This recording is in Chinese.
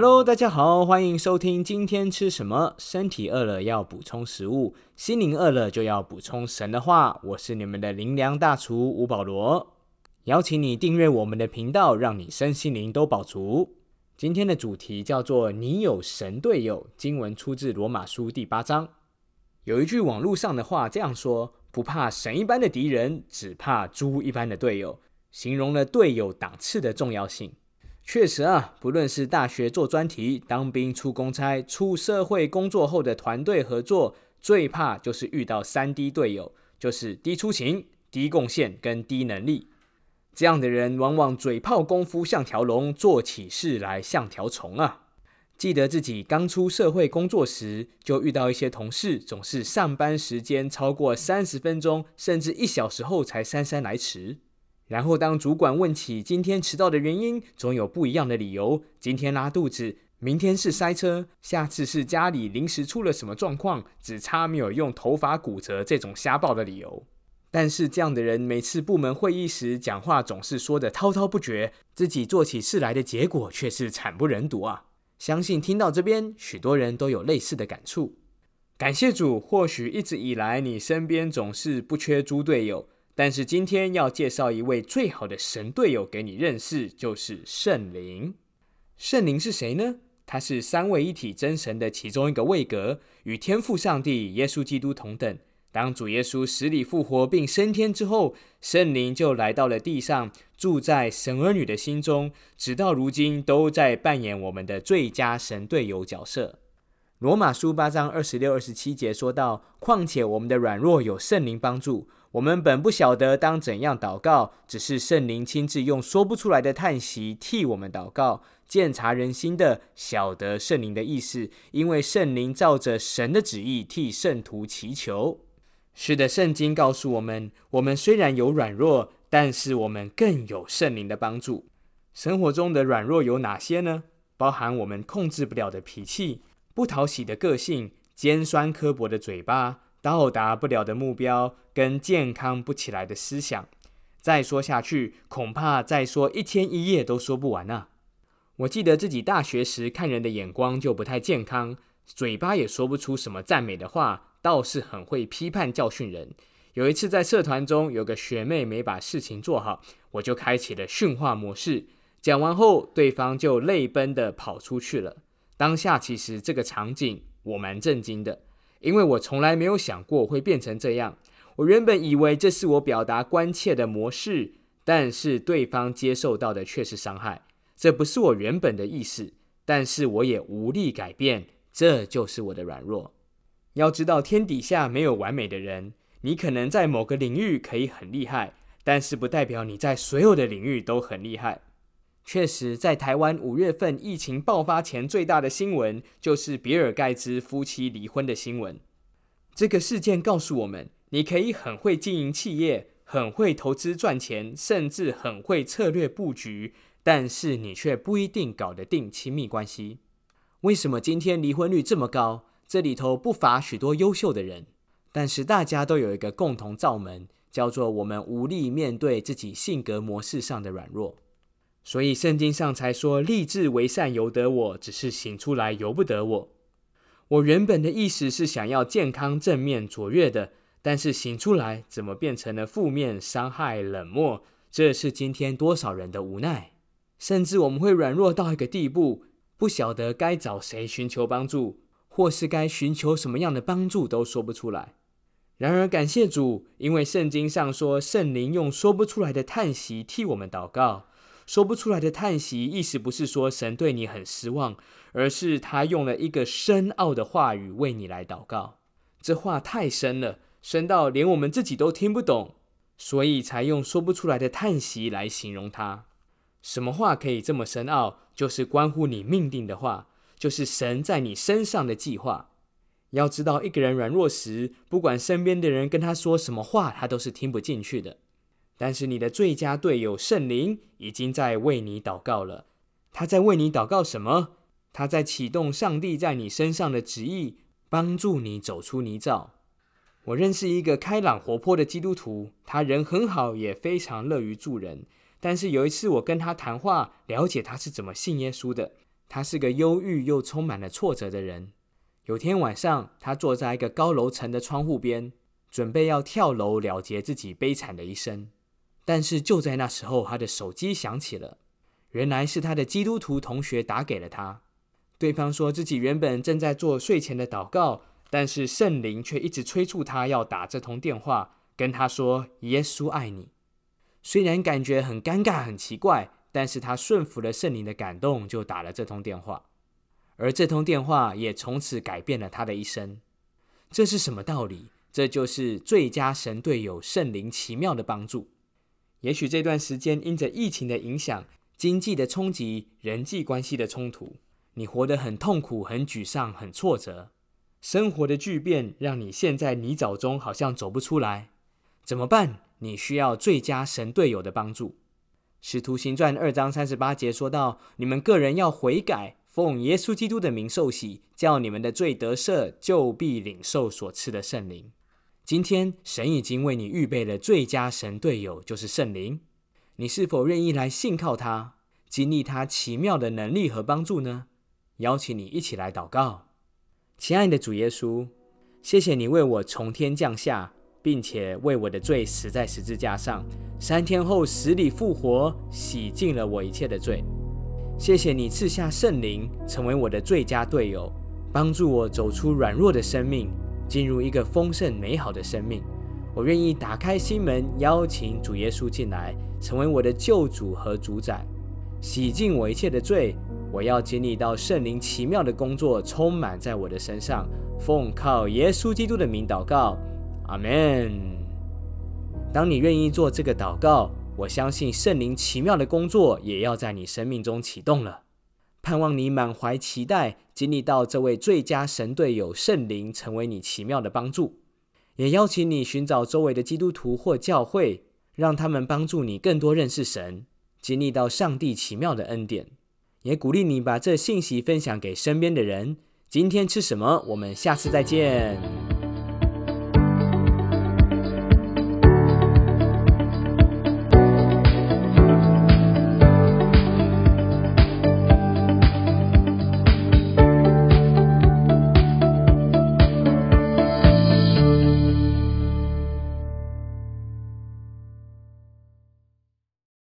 Hello，大家好，欢迎收听今天吃什么。身体饿了要补充食物，心灵饿了就要补充神的话。我是你们的灵粮大厨吴保罗，邀请你订阅我们的频道，让你身心灵都饱足。今天的主题叫做“你有神队友”，经文出自罗马书第八章。有一句网络上的话这样说：“不怕神一般的敌人，只怕猪一般的队友。”形容了队友档次的重要性。确实啊，不论是大学做专题、当兵出公差、出社会工作后的团队合作，最怕就是遇到三低队友，就是低出勤、低贡献跟低能力。这样的人往往嘴炮功夫像条龙，做起事来像条虫啊。记得自己刚出社会工作时，就遇到一些同事，总是上班时间超过三十分钟，甚至一小时后才姗姗来迟。然后，当主管问起今天迟到的原因，总有不一样的理由。今天拉肚子，明天是塞车，下次是家里临时出了什么状况，只差没有用头发骨折这种瞎报的理由。但是，这样的人每次部门会议时讲话总是说的滔滔不绝，自己做起事来的结果却是惨不忍睹啊！相信听到这边，许多人都有类似的感触。感谢主，或许一直以来你身边总是不缺猪队友。但是今天要介绍一位最好的神队友给你认识，就是圣灵。圣灵是谁呢？他是三位一体真神的其中一个位格，与天父上帝、耶稣基督同等。当主耶稣死里复活并升天之后，圣灵就来到了地上，住在神儿女的心中，直到如今都在扮演我们的最佳神队友角色。罗马书八章二十六、二十七节说到：况且我们的软弱有圣灵帮助。我们本不晓得当怎样祷告，只是圣灵亲自用说不出来的叹息替我们祷告，鉴察人心的，晓得圣灵的意思，因为圣灵照着神的旨意替圣徒祈求。是的，圣经告诉我们，我们虽然有软弱，但是我们更有圣灵的帮助。生活中的软弱有哪些呢？包含我们控制不了的脾气、不讨喜的个性、尖酸刻薄的嘴巴。到达不了的目标跟健康不起来的思想，再说下去，恐怕再说一天一夜都说不完啊！我记得自己大学时看人的眼光就不太健康，嘴巴也说不出什么赞美的话，倒是很会批判教训人。有一次在社团中，有个学妹没把事情做好，我就开启了训话模式。讲完后，对方就泪奔的跑出去了。当下其实这个场景我蛮震惊的。因为我从来没有想过会变成这样。我原本以为这是我表达关切的模式，但是对方接受到的却是伤害。这不是我原本的意思，但是我也无力改变。这就是我的软弱。要知道，天底下没有完美的人。你可能在某个领域可以很厉害，但是不代表你在所有的领域都很厉害。确实，在台湾五月份疫情爆发前，最大的新闻就是比尔盖茨夫妻离婚的新闻。这个事件告诉我们，你可以很会经营企业，很会投资赚钱，甚至很会策略布局，但是你却不一定搞得定亲密关系。为什么今天离婚率这么高？这里头不乏许多优秀的人，但是大家都有一个共同罩门，叫做我们无力面对自己性格模式上的软弱。所以圣经上才说，立志为善由得我，只是行出来由不得我。我原本的意思是想要健康、正面、卓越的，但是行出来怎么变成了负面、伤害、冷漠？这是今天多少人的无奈。甚至我们会软弱到一个地步，不晓得该找谁寻求帮助，或是该寻求什么样的帮助都说不出来。然而感谢主，因为圣经上说，圣灵用说不出来的叹息替我们祷告。说不出来的叹息，意思不是说神对你很失望，而是他用了一个深奥的话语为你来祷告。这话太深了，深到连我们自己都听不懂，所以才用说不出来的叹息来形容它。什么话可以这么深奥？就是关乎你命定的话，就是神在你身上的计划。要知道，一个人软弱时，不管身边的人跟他说什么话，他都是听不进去的。但是你的最佳队友圣灵已经在为你祷告了。他在为你祷告什么？他在启动上帝在你身上的旨意，帮助你走出泥沼。我认识一个开朗活泼的基督徒，他人很好，也非常乐于助人。但是有一次我跟他谈话，了解他是怎么信耶稣的。他是个忧郁又充满了挫折的人。有天晚上，他坐在一个高楼层的窗户边，准备要跳楼了结自己悲惨的一生。但是就在那时候，他的手机响起了，原来是他的基督徒同学打给了他。对方说自己原本正在做睡前的祷告，但是圣灵却一直催促他要打这通电话，跟他说耶稣爱你。虽然感觉很尴尬、很奇怪，但是他顺服了圣灵的感动，就打了这通电话。而这通电话也从此改变了他的一生。这是什么道理？这就是最佳神队友圣灵奇妙的帮助。也许这段时间因着疫情的影响、经济的冲击、人际关系的冲突，你活得很痛苦、很沮丧、很挫折。生活的巨变让你陷在泥沼中，好像走不出来。怎么办？你需要最佳神队友的帮助。使徒行传二章三十八节说到：“你们个人要悔改。”奉耶稣基督的名受洗，叫你们的罪得赦，就必领受所赐的圣灵。今天神已经为你预备了最佳神队友，就是圣灵。你是否愿意来信靠他，经历他奇妙的能力和帮助呢？邀请你一起来祷告，亲爱的主耶稣，谢谢你为我从天降下，并且为我的罪死在十字架上，三天后死里复活，洗净了我一切的罪。谢谢你赐下圣灵，成为我的最佳队友，帮助我走出软弱的生命，进入一个丰盛美好的生命。我愿意打开心门，邀请主耶稣进来，成为我的救主和主宰，洗净我一切的罪。我要经历到圣灵奇妙的工作，充满在我的身上。奉靠耶稣基督的名祷告，阿门。当你愿意做这个祷告。我相信圣灵奇妙的工作也要在你生命中启动了，盼望你满怀期待，经历到这位最佳神队友圣灵成为你奇妙的帮助。也邀请你寻找周围的基督徒或教会，让他们帮助你更多认识神，经历到上帝奇妙的恩典。也鼓励你把这信息分享给身边的人。今天吃什么？我们下次再见。